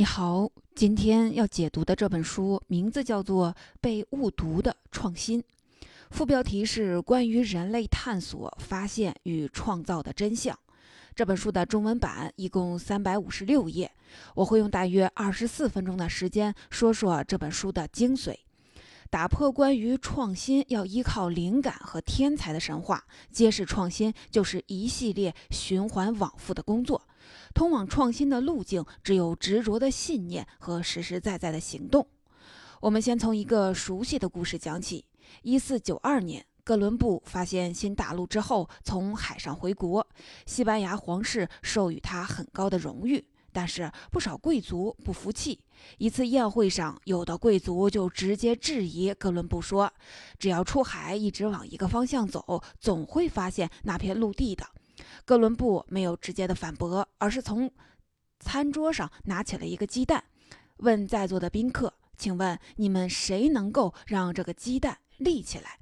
你好，今天要解读的这本书名字叫做《被误读的创新》，副标题是关于人类探索、发现与创造的真相。这本书的中文版一共三百五十六页，我会用大约二十四分钟的时间说说这本书的精髓。打破关于创新要依靠灵感和天才的神话，揭示创新就是一系列循环往复的工作。通往创新的路径只有执着的信念和实实在在的行动。我们先从一个熟悉的故事讲起：一四九二年，哥伦布发现新大陆之后，从海上回国，西班牙皇室授予他很高的荣誉。但是不少贵族不服气。一次宴会上，有的贵族就直接质疑哥伦布说：“只要出海，一直往一个方向走，总会发现那片陆地的。”哥伦布没有直接的反驳，而是从餐桌上拿起了一个鸡蛋，问在座的宾客：“请问你们谁能够让这个鸡蛋立起来？”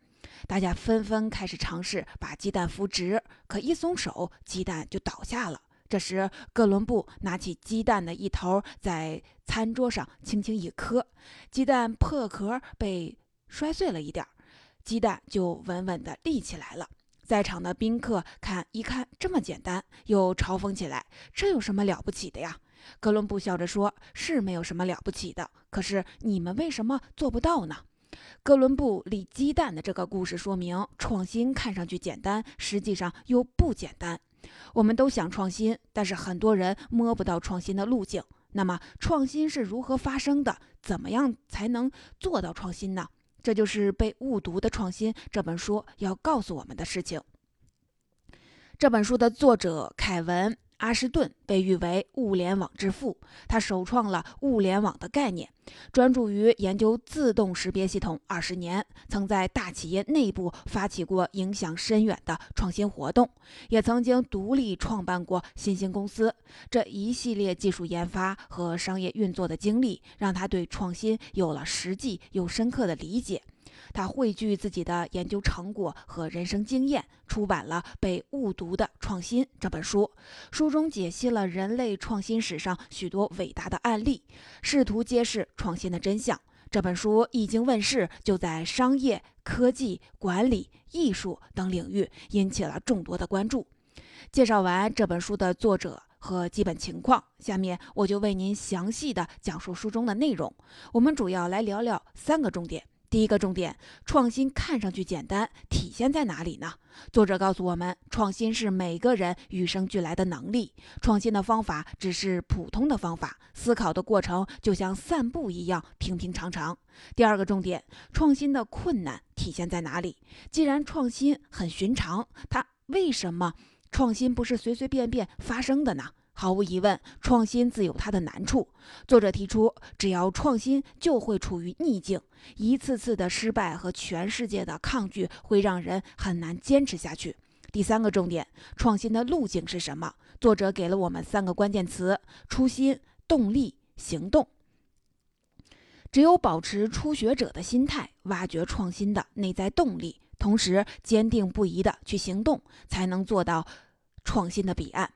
大家纷纷开始尝试把鸡蛋扶直，可一松手，鸡蛋就倒下了。这时，哥伦布拿起鸡蛋的一头，在餐桌上轻轻一磕，鸡蛋破壳被摔碎了一点，鸡蛋就稳稳地立起来了。在场的宾客看一看这么简单，又嘲讽起来：“这有什么了不起的呀？”哥伦布笑着说：“是没有什么了不起的，可是你们为什么做不到呢？”哥伦布立鸡蛋的这个故事说明，创新看上去简单，实际上又不简单。我们都想创新，但是很多人摸不到创新的路径。那么，创新是如何发生的？怎么样才能做到创新呢？这就是被误读的创新这本书要告诉我们的事情。这本书的作者凯文。阿什顿被誉为物联网之父，他首创了物联网的概念，专注于研究自动识别系统二十年，曾在大企业内部发起过影响深远的创新活动，也曾经独立创办过新兴公司。这一系列技术研发和商业运作的经历，让他对创新有了实际又深刻的理解。他汇聚自己的研究成果和人生经验，出版了《被误读的创新》这本书。书中解析了人类创新史上许多伟大的案例，试图揭示创新的真相。这本书一经问世，就在商业、科技、管理、艺术等领域引起了众多的关注。介绍完这本书的作者和基本情况，下面我就为您详细的讲述书中的内容。我们主要来聊聊三个重点。第一个重点，创新看上去简单，体现在哪里呢？作者告诉我们，创新是每个人与生俱来的能力，创新的方法只是普通的方法，思考的过程就像散步一样平平常常。第二个重点，创新的困难体现在哪里？既然创新很寻常，它为什么创新不是随随便便发生的呢？毫无疑问，创新自有它的难处。作者提出，只要创新，就会处于逆境。一次次的失败和全世界的抗拒，会让人很难坚持下去。第三个重点，创新的路径是什么？作者给了我们三个关键词：初心、动力、行动。只有保持初学者的心态，挖掘创新的内在动力，同时坚定不移地去行动，才能做到创新的彼岸。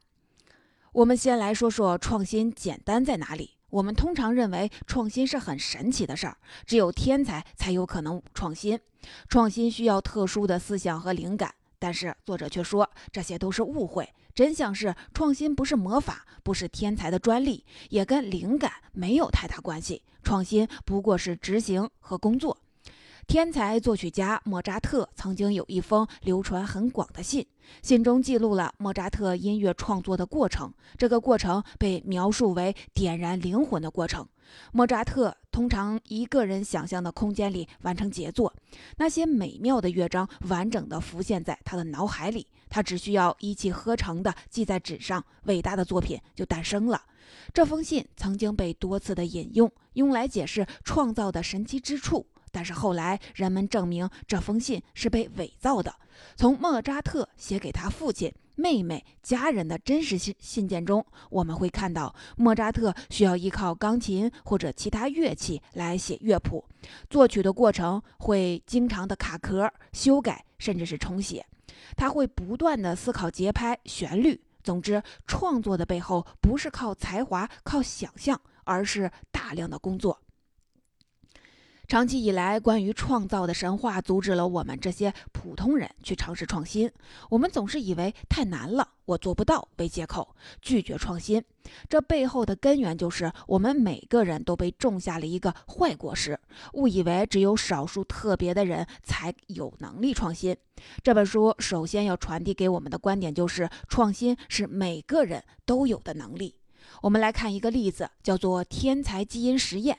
我们先来说说创新简单在哪里。我们通常认为创新是很神奇的事儿，只有天才才有可能创新。创新需要特殊的思想和灵感，但是作者却说这些都是误会。真相是，创新不是魔法，不是天才的专利，也跟灵感没有太大关系。创新不过是执行和工作。天才作曲家莫扎特曾经有一封流传很广的信，信中记录了莫扎特音乐创作的过程。这个过程被描述为点燃灵魂的过程。莫扎特通常一个人想象的空间里完成杰作，那些美妙的乐章完整的浮现在他的脑海里，他只需要一气呵成的记在纸上，伟大的作品就诞生了。这封信曾经被多次的引用，用来解释创造的神奇之处。但是后来，人们证明这封信是被伪造的。从莫扎特写给他父亲、妹妹、家人的真实信信件中，我们会看到莫扎特需要依靠钢琴或者其他乐器来写乐谱，作曲的过程会经常的卡壳、修改，甚至是重写。他会不断的思考节拍、旋律。总之，创作的背后不是靠才华、靠想象，而是大量的工作。长期以来，关于创造的神话阻止了我们这些普通人去尝试创新。我们总是以为太难了，我做不到为借口，拒绝创新。这背后的根源就是我们每个人都被种下了一个坏果实，误以为只有少数特别的人才有能力创新。这本书首先要传递给我们的观点就是，创新是每个人都有的能力。我们来看一个例子，叫做“天才基因实验”。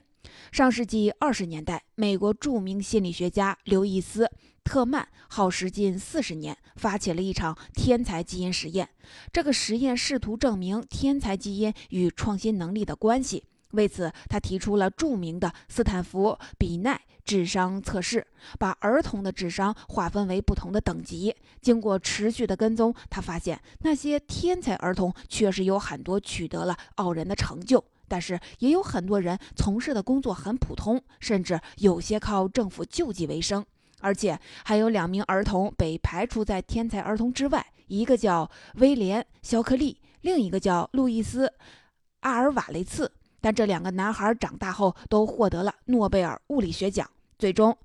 上世纪二十年代，美国著名心理学家刘易斯·特曼耗时近四十年，发起了一场天才基因实验。这个实验试图证明天才基因与创新能力的关系。为此，他提出了著名的斯坦福比奈智商测试，把儿童的智商划分为不同的等级。经过持续的跟踪，他发现那些天才儿童确实有很多取得了傲人的成就。但是也有很多人从事的工作很普通，甚至有些靠政府救济为生。而且还有两名儿童被排除在天才儿童之外，一个叫威廉·肖克利，另一个叫路易斯·阿尔瓦雷茨。但这两个男孩长大后都获得了诺贝尔物理学奖。最终，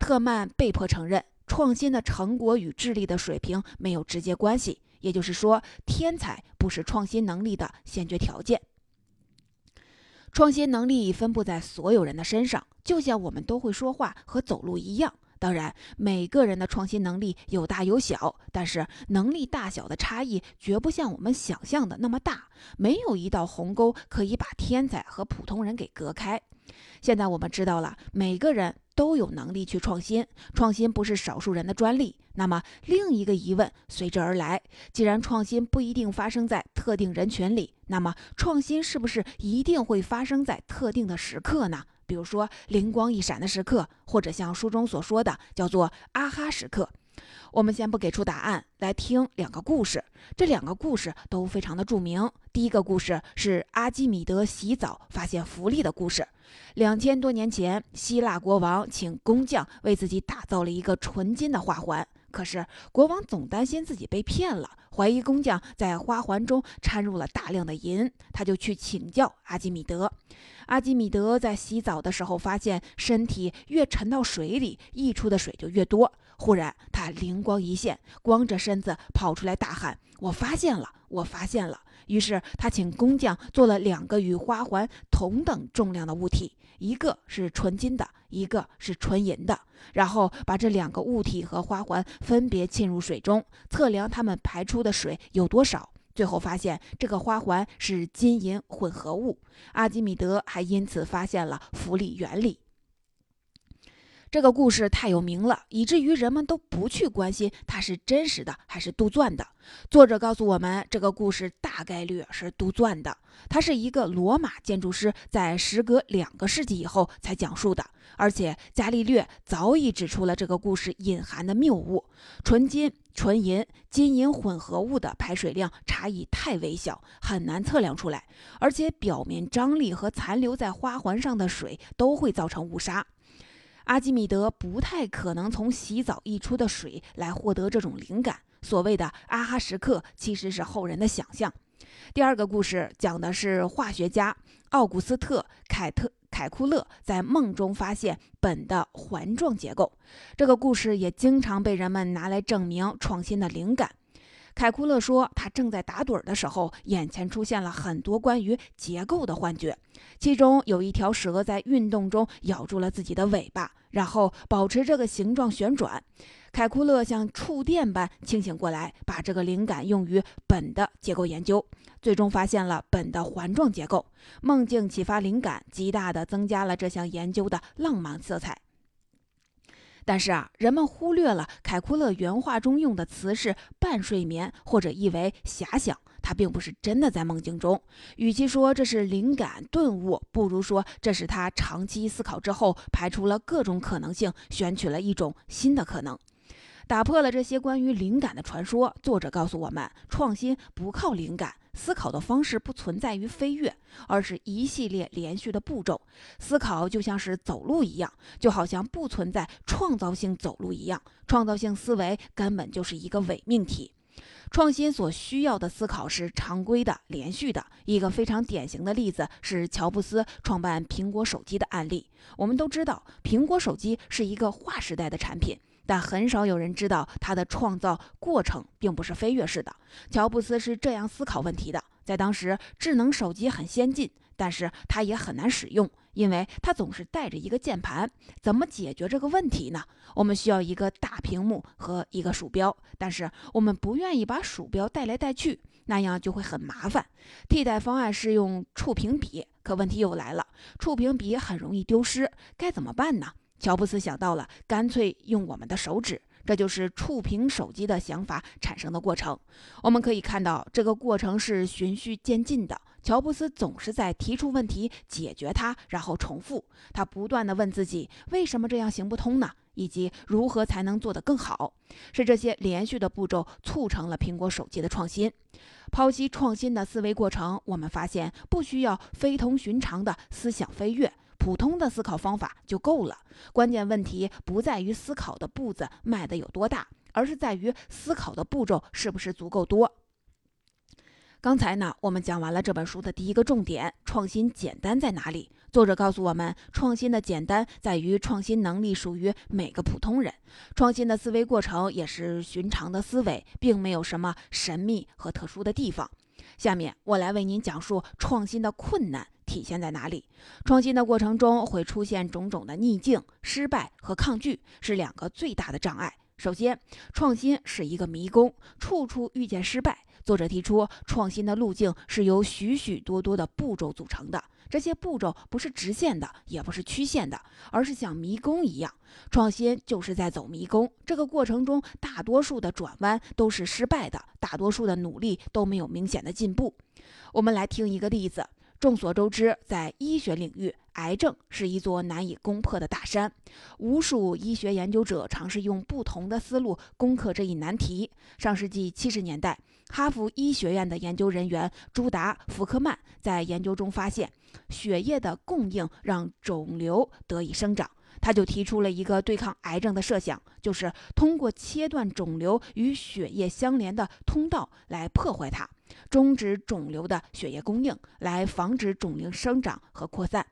特曼被迫承认，创新的成果与智力的水平没有直接关系，也就是说，天才不是创新能力的先决条件。创新能力分布在所有人的身上，就像我们都会说话和走路一样。当然，每个人的创新能力有大有小，但是能力大小的差异绝不像我们想象的那么大。没有一道鸿沟可以把天才和普通人给隔开。现在我们知道了，每个人都有能力去创新，创新不是少数人的专利。那么，另一个疑问随之而来：既然创新不一定发生在特定人群里，那么创新是不是一定会发生在特定的时刻呢？比如说灵光一闪的时刻，或者像书中所说的叫做“啊哈时刻”。我们先不给出答案，来听两个故事。这两个故事都非常的著名。第一个故事是阿基米德洗澡发现浮力的故事。两千多年前，希腊国王请工匠为自己打造了一个纯金的花环。可是国王总担心自己被骗了，怀疑工匠在花环中掺入了大量的银，他就去请教阿基米德。阿基米德在洗澡的时候发现，身体越沉到水里，溢出的水就越多。忽然，他灵光一现，光着身子跑出来大喊：“我发现了！我发现了！”于是他请工匠做了两个与花环同等重量的物体，一个是纯金的，一个是纯银的。然后把这两个物体和花环分别浸入水中，测量它们排出的水有多少。最后发现这个花环是金银混合物。阿基米德还因此发现了浮力原理。这个故事太有名了，以至于人们都不去关心它是真实的还是杜撰的。作者告诉我们，这个故事大概率是杜撰的。它是一个罗马建筑师在时隔两个世纪以后才讲述的，而且伽利略早已指出了这个故事隐含的谬误：纯金、纯银、金银混合物的排水量差异太微小，很难测量出来，而且表面张力和残留在花环上的水都会造成误杀。阿基米德不太可能从洗澡溢出的水来获得这种灵感。所谓的“啊哈时刻”其实是后人的想象。第二个故事讲的是化学家奥古斯特·凯特凯库勒在梦中发现苯的环状结构。这个故事也经常被人们拿来证明创新的灵感。凯库勒说，他正在打盹的时候，眼前出现了很多关于结构的幻觉，其中有一条蛇在运动中咬住了自己的尾巴，然后保持这个形状旋转。凯库勒像触电般清醒过来，把这个灵感用于苯的结构研究，最终发现了苯的环状结构。梦境启发灵感，极大地增加了这项研究的浪漫色彩。但是啊，人们忽略了凯库勒原话中用的词是半睡眠，或者译为遐想。他并不是真的在梦境中。与其说这是灵感顿悟，不如说这是他长期思考之后排除了各种可能性，选取了一种新的可能。打破了这些关于灵感的传说。作者告诉我们，创新不靠灵感，思考的方式不存在于飞跃，而是一系列连续的步骤。思考就像是走路一样，就好像不存在创造性走路一样。创造性思维根本就是一个伪命题。创新所需要的思考是常规的、连续的。一个非常典型的例子是乔布斯创办苹果手机的案例。我们都知道，苹果手机是一个划时代的产品，但很少有人知道它的创造过程并不是飞跃式的。乔布斯是这样思考问题的：在当时，智能手机很先进，但是它也很难使用。因为它总是带着一个键盘，怎么解决这个问题呢？我们需要一个大屏幕和一个鼠标，但是我们不愿意把鼠标带来带去，那样就会很麻烦。替代方案是用触屏笔，可问题又来了，触屏笔很容易丢失，该怎么办呢？乔布斯想到了，干脆用我们的手指。这就是触屏手机的想法产生的过程。我们可以看到，这个过程是循序渐进的。乔布斯总是在提出问题、解决它，然后重复。他不断地问自己：为什么这样行不通呢？以及如何才能做得更好？是这些连续的步骤促成了苹果手机的创新。剖析创新的思维过程，我们发现不需要非同寻常的思想飞跃。普通的思考方法就够了。关键问题不在于思考的步子迈得有多大，而是在于思考的步骤是不是足够多。刚才呢，我们讲完了这本书的第一个重点：创新简单在哪里？作者告诉我们，创新的简单在于创新能力属于每个普通人，创新的思维过程也是寻常的思维，并没有什么神秘和特殊的地方。下面我来为您讲述创新的困难。体现在哪里？创新的过程中会出现种种的逆境、失败和抗拒，是两个最大的障碍。首先，创新是一个迷宫，处处遇见失败。作者提出，创新的路径是由许许多多的步骤组成的，这些步骤不是直线的，也不是曲线的，而是像迷宫一样。创新就是在走迷宫，这个过程中大多数的转弯都是失败的，大多数的努力都没有明显的进步。我们来听一个例子。众所周知，在医学领域，癌症是一座难以攻破的大山。无数医学研究者尝试用不同的思路攻克这一难题。上世纪七十年代，哈佛医学院的研究人员朱达·福克曼在研究中发现，血液的供应让肿瘤得以生长。他就提出了一个对抗癌症的设想，就是通过切断肿瘤与血液相连的通道来破坏它。终止肿瘤的血液供应，来防止肿瘤生长和扩散。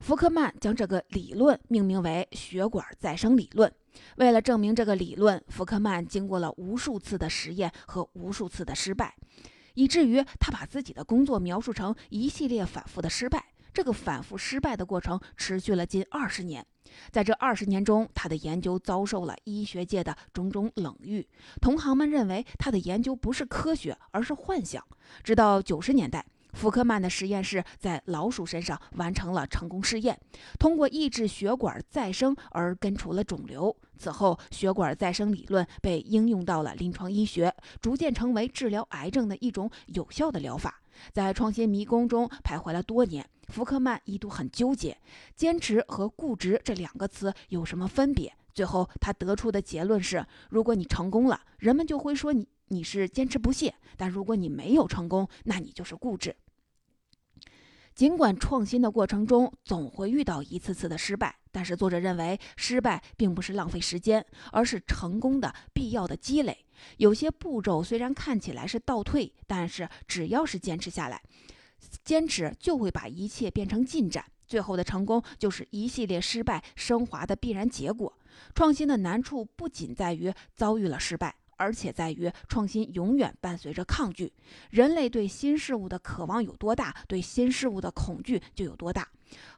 福克曼将这个理论命名为血管再生理论。为了证明这个理论，福克曼经过了无数次的实验和无数次的失败，以至于他把自己的工作描述成一系列反复的失败。这个反复失败的过程持续了近二十年。在这二十年中，他的研究遭受了医学界的种种冷遇。同行们认为他的研究不是科学，而是幻想。直到九十年代，福克曼的实验室在老鼠身上完成了成功试验，通过抑制血管再生而根除了肿瘤。此后，血管再生理论被应用到了临床医学，逐渐成为治疗癌症的一种有效的疗法。在创新迷宫中徘徊了多年。福克曼一度很纠结，坚持和固执这两个词有什么分别？最后他得出的结论是：如果你成功了，人们就会说你你是坚持不懈；但如果你没有成功，那你就是固执。尽管创新的过程中总会遇到一次次的失败，但是作者认为失败并不是浪费时间，而是成功的必要的积累。有些步骤虽然看起来是倒退，但是只要是坚持下来。坚持就会把一切变成进展，最后的成功就是一系列失败升华的必然结果。创新的难处不仅在于遭遇了失败，而且在于创新永远伴随着抗拒。人类对新事物的渴望有多大，对新事物的恐惧就有多大。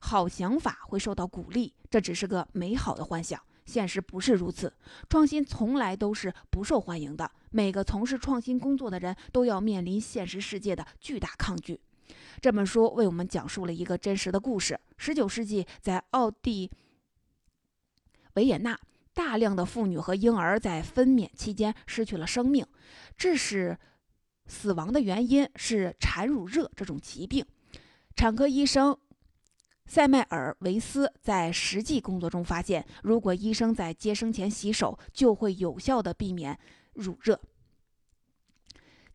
好想法会受到鼓励，这只是个美好的幻想。现实不是如此，创新从来都是不受欢迎的。每个从事创新工作的人都要面临现实世界的巨大抗拒。这本书为我们讲述了一个真实的故事。十九世纪，在奥地维也纳，大量的妇女和婴儿在分娩期间失去了生命，致使死亡的原因是产乳热这种疾病。产科医生塞麦尔维斯在实际工作中发现，如果医生在接生前洗手，就会有效的避免乳热。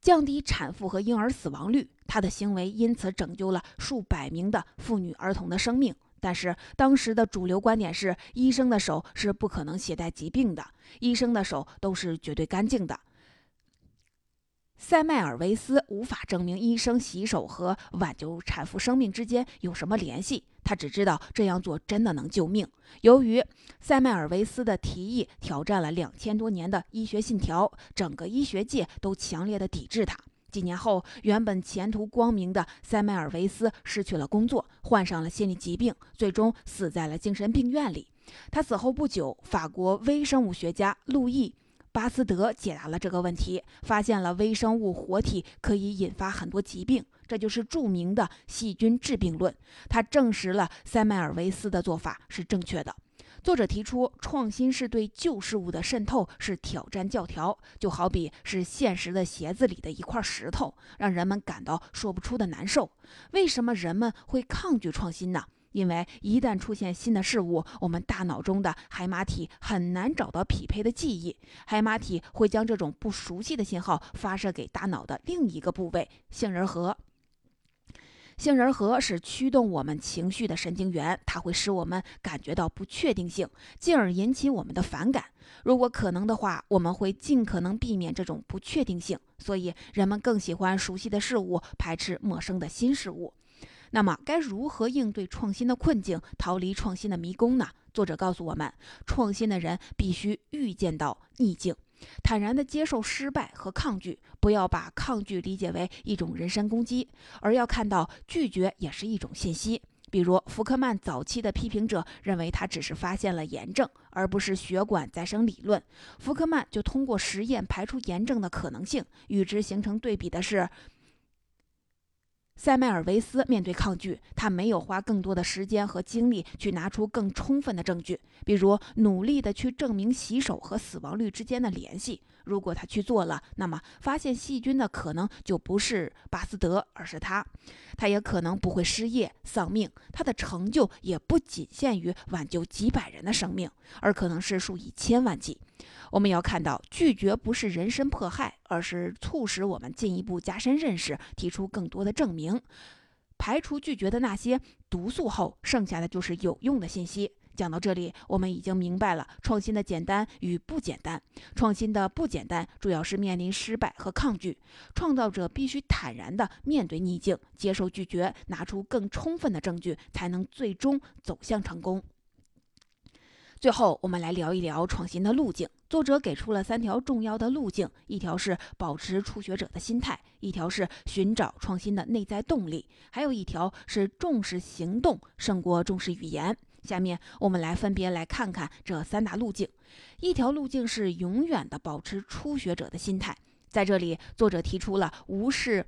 降低产妇和婴儿死亡率，他的行为因此拯救了数百名的妇女儿童的生命。但是当时的主流观点是，医生的手是不可能携带疾病的，医生的手都是绝对干净的。塞麦尔维斯无法证明医生洗手和挽救产妇生命之间有什么联系，他只知道这样做真的能救命。由于塞麦尔维斯的提议挑战了两千多年的医学信条，整个医学界都强烈的抵制他。几年后，原本前途光明的塞麦尔维斯失去了工作，患上了心理疾病，最终死在了精神病院里。他死后不久，法国微生物学家路易。巴斯德解答了这个问题，发现了微生物活体可以引发很多疾病，这就是著名的细菌致病论。他证实了塞麦尔维斯的做法是正确的。作者提出，创新是对旧事物的渗透，是挑战教条，就好比是现实的鞋子里的一块石头，让人们感到说不出的难受。为什么人们会抗拒创新呢？因为一旦出现新的事物，我们大脑中的海马体很难找到匹配的记忆，海马体会将这种不熟悉的信号发射给大脑的另一个部位——杏仁核。杏仁核是驱动我们情绪的神经元，它会使我们感觉到不确定性，进而引起我们的反感。如果可能的话，我们会尽可能避免这种不确定性，所以人们更喜欢熟悉的事物，排斥陌生的新事物。那么，该如何应对创新的困境，逃离创新的迷宫呢？作者告诉我们，创新的人必须预见到逆境，坦然地接受失败和抗拒，不要把抗拒理解为一种人身攻击，而要看到拒绝也是一种信息。比如，福克曼早期的批评者认为他只是发现了炎症，而不是血管再生理论，福克曼就通过实验排除炎症的可能性。与之形成对比的是。塞麦尔维斯面对抗拒，他没有花更多的时间和精力去拿出更充分的证据，比如努力的去证明洗手和死亡率之间的联系。如果他去做了，那么发现细菌的可能就不是巴斯德，而是他。他也可能不会失业丧命，他的成就也不仅限于挽救几百人的生命，而可能是数以千万计。我们要看到，拒绝不是人身迫害，而是促使我们进一步加深认识，提出更多的证明。排除拒绝的那些毒素后，剩下的就是有用的信息。讲到这里，我们已经明白了创新的简单与不简单。创新的不简单，主要是面临失败和抗拒。创造者必须坦然地面对逆境，接受拒绝，拿出更充分的证据，才能最终走向成功。最后，我们来聊一聊创新的路径。作者给出了三条重要的路径：一条是保持初学者的心态，一条是寻找创新的内在动力，还有一条是重视行动胜过重视语言。下面我们来分别来看看这三大路径。一条路径是永远的保持初学者的心态，在这里，作者提出了无视、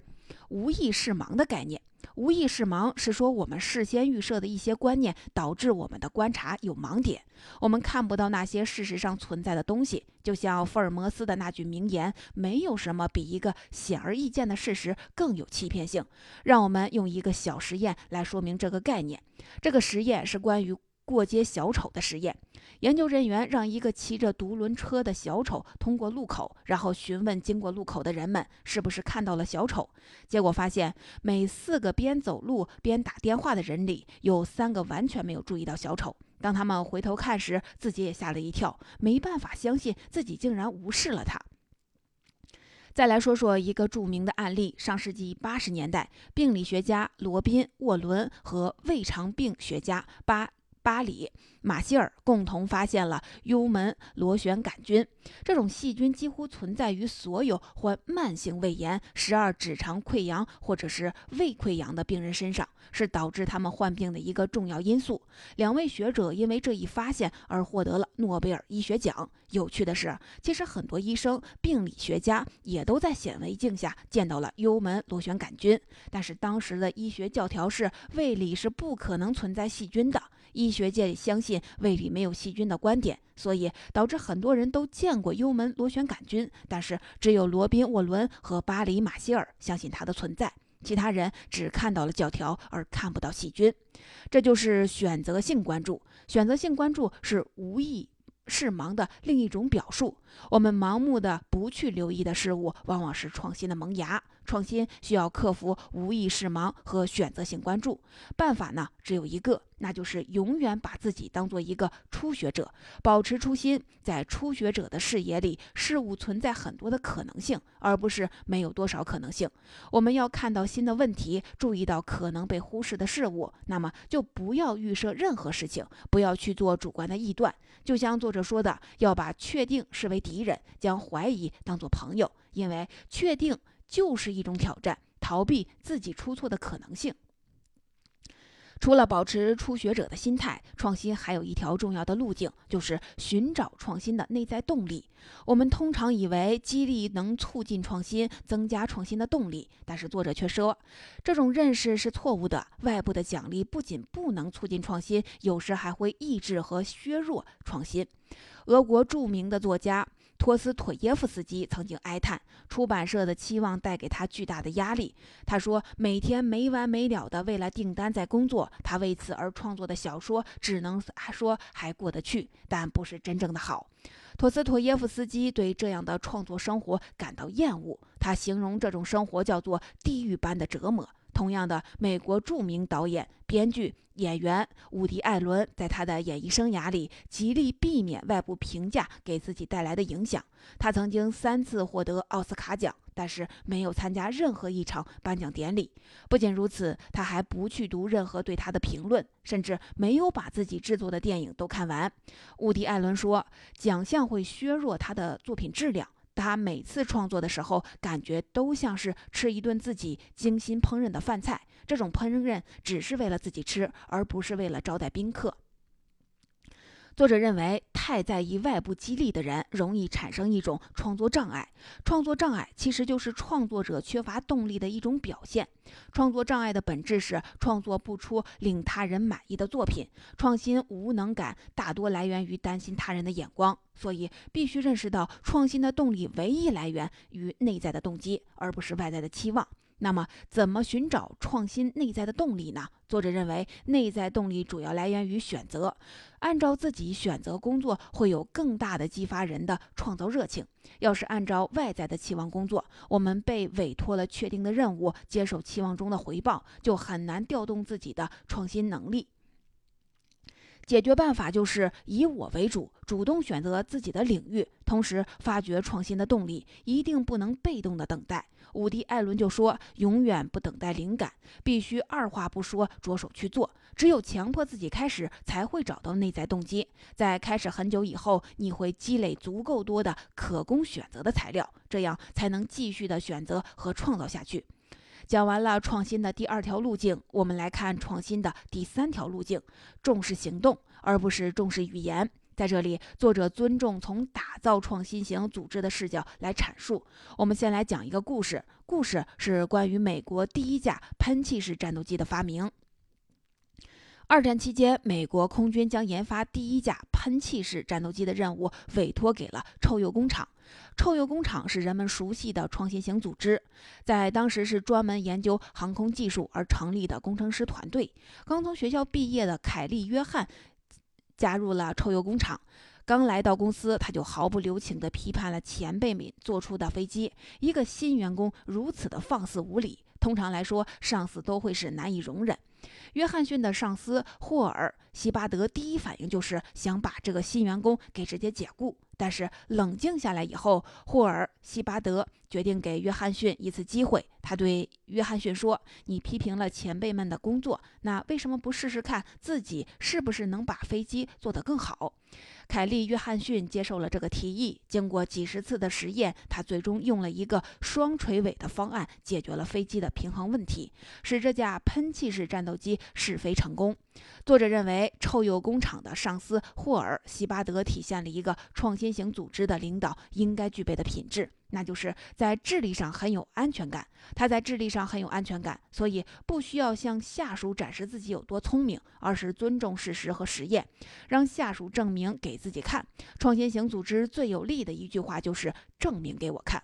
无意识盲的概念。无意识盲是说我们事先预设的一些观念导致我们的观察有盲点，我们看不到那些事实上存在的东西。就像福尔摩斯的那句名言：“没有什么比一个显而易见的事实更有欺骗性。”让我们用一个小实验来说明这个概念。这个实验是关于。过街小丑的实验，研究人员让一个骑着独轮车的小丑通过路口，然后询问经过路口的人们是不是看到了小丑。结果发现，每四个边走路边打电话的人里，有三个完全没有注意到小丑。当他们回头看时，自己也吓了一跳，没办法相信自己竟然无视了他。再来说说一个著名的案例：上世纪八十年代，病理学家罗宾·沃伦和胃肠病学家巴。巴里马歇尔共同发现了幽门螺旋杆菌，这种细菌几乎存在于所有患慢性胃炎、十二指肠溃疡或者是胃溃疡的病人身上，是导致他们患病的一个重要因素。两位学者因为这一发现而获得了诺贝尔医学奖。有趣的是，其实很多医生、病理学家也都在显微镜下见到了幽门螺旋杆菌，但是当时的医学教条是胃里是不可能存在细菌的。医学界相信胃里没有细菌的观点，所以导致很多人都见过幽门螺旋杆菌，但是只有罗宾·沃伦和巴里·马歇尔相信它的存在，其他人只看到了教条而看不到细菌。这就是选择性关注。选择性关注是无意视盲的另一种表述。我们盲目的不去留意的事物，往往是创新的萌芽。创新需要克服无意识盲和选择性关注，办法呢只有一个，那就是永远把自己当做一个初学者，保持初心。在初学者的视野里，事物存在很多的可能性，而不是没有多少可能性。我们要看到新的问题，注意到可能被忽视的事物，那么就不要预设任何事情，不要去做主观的臆断。就像作者说的，要把确定视为敌人，将怀疑当作朋友，因为确定。就是一种挑战，逃避自己出错的可能性。除了保持初学者的心态，创新还有一条重要的路径，就是寻找创新的内在动力。我们通常以为激励能促进创新，增加创新的动力，但是作者却说，这种认识是错误的。外部的奖励不仅不能促进创新，有时还会抑制和削弱创新。俄国著名的作家。托斯妥耶夫斯基曾经哀叹，出版社的期望带给他巨大的压力。他说，每天没完没了的为了订单在工作，他为此而创作的小说只能说还过得去，但不是真正的好。托斯妥耶夫斯基对这样的创作生活感到厌恶，他形容这种生活叫做地狱般的折磨。同样的，美国著名导演、编剧、演员伍迪·艾伦在他的演艺生涯里极力避免外部评价给自己带来的影响。他曾经三次获得奥斯卡奖，但是没有参加任何一场颁奖典礼。不仅如此，他还不去读任何对他的评论，甚至没有把自己制作的电影都看完。伍迪·艾伦说：“奖项会削弱他的作品质量。”他每次创作的时候，感觉都像是吃一顿自己精心烹饪的饭菜。这种烹饪只是为了自己吃，而不是为了招待宾客。作者认为，太在意外部激励的人，容易产生一种创作障碍。创作障碍其实就是创作者缺乏动力的一种表现。创作障碍的本质是创作不出令他人满意的作品。创新无能感大多来源于担心他人的眼光，所以必须认识到，创新的动力唯一来源于内在的动机，而不是外在的期望。那么，怎么寻找创新内在的动力呢？作者认为，内在动力主要来源于选择。按照自己选择工作，会有更大的激发人的创造热情。要是按照外在的期望工作，我们被委托了确定的任务，接受期望中的回报，就很难调动自己的创新能力。解决办法就是以我为主，主动选择自己的领域，同时发掘创新的动力。一定不能被动的等待。伍迪·艾伦就说：“永远不等待灵感，必须二话不说着手去做。只有强迫自己开始，才会找到内在动机。在开始很久以后，你会积累足够多的可供选择的材料，这样才能继续的选择和创造下去。”讲完了创新的第二条路径，我们来看创新的第三条路径：重视行动，而不是重视语言。在这里，作者尊重从打造创新型组织的视角来阐述。我们先来讲一个故事，故事是关于美国第一架喷气式战斗机的发明。二战期间，美国空军将研发第一架喷气式战斗机的任务委托给了臭鼬工厂。臭鼬工厂是人们熟悉的创新型组织，在当时是专门研究航空技术而成立的工程师团队。刚从学校毕业的凯利·约翰加入了臭鼬工厂。刚来到公司，他就毫不留情地批判了前辈们做出的飞机。一个新员工如此的放肆无礼，通常来说，上司都会是难以容忍。约翰逊的上司霍尔·希巴德第一反应就是想把这个新员工给直接解雇。但是冷静下来以后，霍尔·希巴德决定给约翰逊一次机会。他对约翰逊说：“你批评了前辈们的工作，那为什么不试试看自己是不是能把飞机做得更好？”凯利·约翰逊接受了这个提议。经过几十次的实验，他最终用了一个双垂尾的方案解决了飞机的平衡问题，使这架喷气式战斗机试飞成功。作者认为，臭鼬工厂的上司霍尔·希巴德体现了一个创新型组织的领导应该具备的品质。那就是在智力上很有安全感。他在智力上很有安全感，所以不需要向下属展示自己有多聪明，而是尊重事实和实验，让下属证明给自己看。创新型组织最有力的一句话就是“证明给我看”。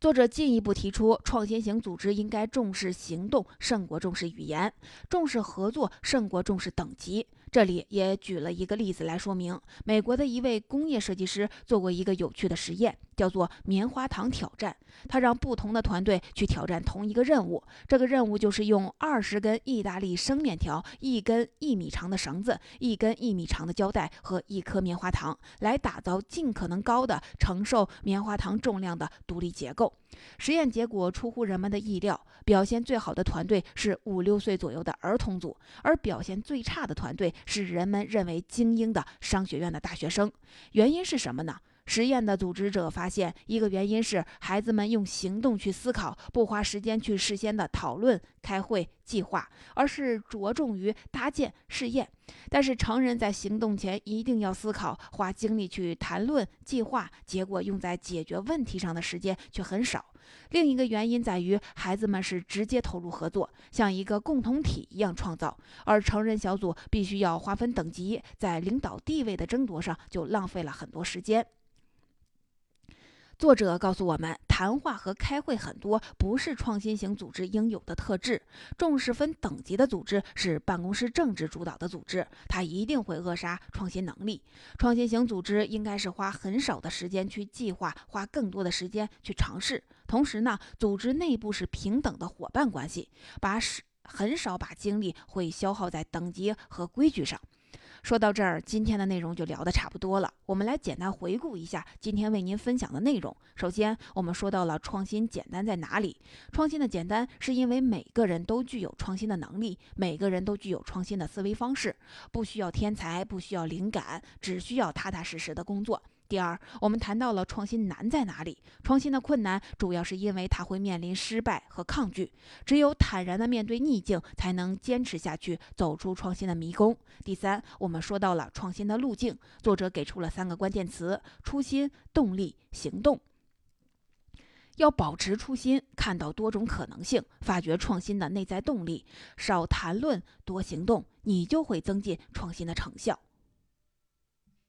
作者进一步提出，创新型组织应该重视行动胜过重视语言，重视合作胜过重视等级。这里也举了一个例子来说明，美国的一位工业设计师做过一个有趣的实验，叫做“棉花糖挑战”。他让不同的团队去挑战同一个任务，这个任务就是用二十根意大利生面条、一根一米长的绳子、一根一米长的胶带和一颗棉花糖，来打造尽可能高的承受棉花糖重量的独立结构。实验结果出乎人们的意料，表现最好的团队是五六岁左右的儿童组，而表现最差的团队是人们认为精英的商学院的大学生。原因是什么呢？实验的组织者发现，一个原因是孩子们用行动去思考，不花时间去事先的讨论、开会、计划，而是着重于搭建、试验。但是成人在行动前一定要思考，花精力去谈论、计划，结果用在解决问题上的时间却很少。另一个原因在于，孩子们是直接投入合作，像一个共同体一样创造，而成人小组必须要划分等级，在领导地位的争夺上就浪费了很多时间。作者告诉我们，谈话和开会很多不是创新型组织应有的特质。重视分等级的组织是办公室政治主导的组织，它一定会扼杀创新能力。创新型组织应该是花很少的时间去计划，花更多的时间去尝试。同时呢，组织内部是平等的伙伴关系，把是很少把精力会消耗在等级和规矩上。说到这儿，今天的内容就聊得差不多了。我们来简单回顾一下今天为您分享的内容。首先，我们说到了创新简单在哪里？创新的简单是因为每个人都具有创新的能力，每个人都具有创新的思维方式，不需要天才，不需要灵感，只需要踏踏实实的工作。第二，我们谈到了创新难在哪里？创新的困难主要是因为它会面临失败和抗拒。只有坦然的面对逆境，才能坚持下去，走出创新的迷宫。第三，我们说到了创新的路径，作者给出了三个关键词：初心、动力、行动。要保持初心，看到多种可能性，发掘创新的内在动力，少谈论，多行动，你就会增进创新的成效。